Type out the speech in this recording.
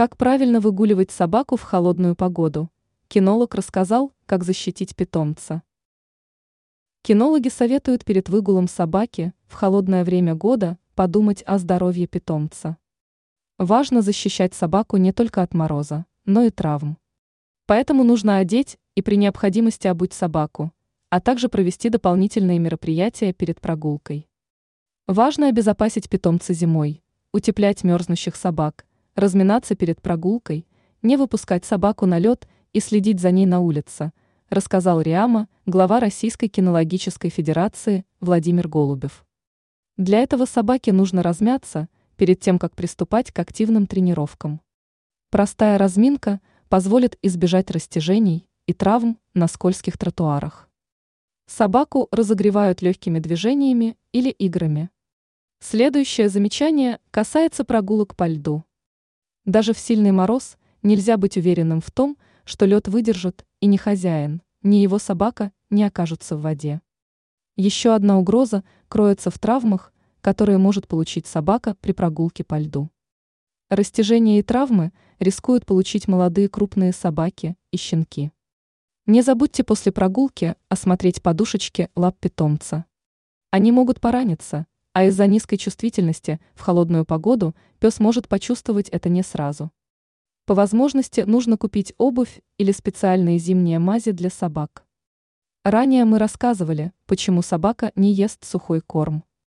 Как правильно выгуливать собаку в холодную погоду? Кинолог рассказал, как защитить питомца. Кинологи советуют перед выгулом собаки в холодное время года подумать о здоровье питомца. Важно защищать собаку не только от мороза, но и травм. Поэтому нужно одеть и при необходимости обуть собаку, а также провести дополнительные мероприятия перед прогулкой. Важно обезопасить питомца зимой, утеплять мерзнущих собак, разминаться перед прогулкой, не выпускать собаку на лед и следить за ней на улице, рассказал Риама, глава Российской кинологической федерации Владимир Голубев. Для этого собаке нужно размяться перед тем, как приступать к активным тренировкам. Простая разминка позволит избежать растяжений и травм на скользких тротуарах. Собаку разогревают легкими движениями или играми. Следующее замечание касается прогулок по льду. Даже в сильный мороз нельзя быть уверенным в том, что лед выдержит и ни хозяин, ни его собака не окажутся в воде. Еще одна угроза кроется в травмах, которые может получить собака при прогулке по льду. Растяжение и травмы рискуют получить молодые крупные собаки и щенки. Не забудьте после прогулки осмотреть подушечки лап питомца. Они могут пораниться, а из-за низкой чувствительности в холодную погоду пес может почувствовать это не сразу. По возможности нужно купить обувь или специальные зимние мази для собак. Ранее мы рассказывали, почему собака не ест сухой корм.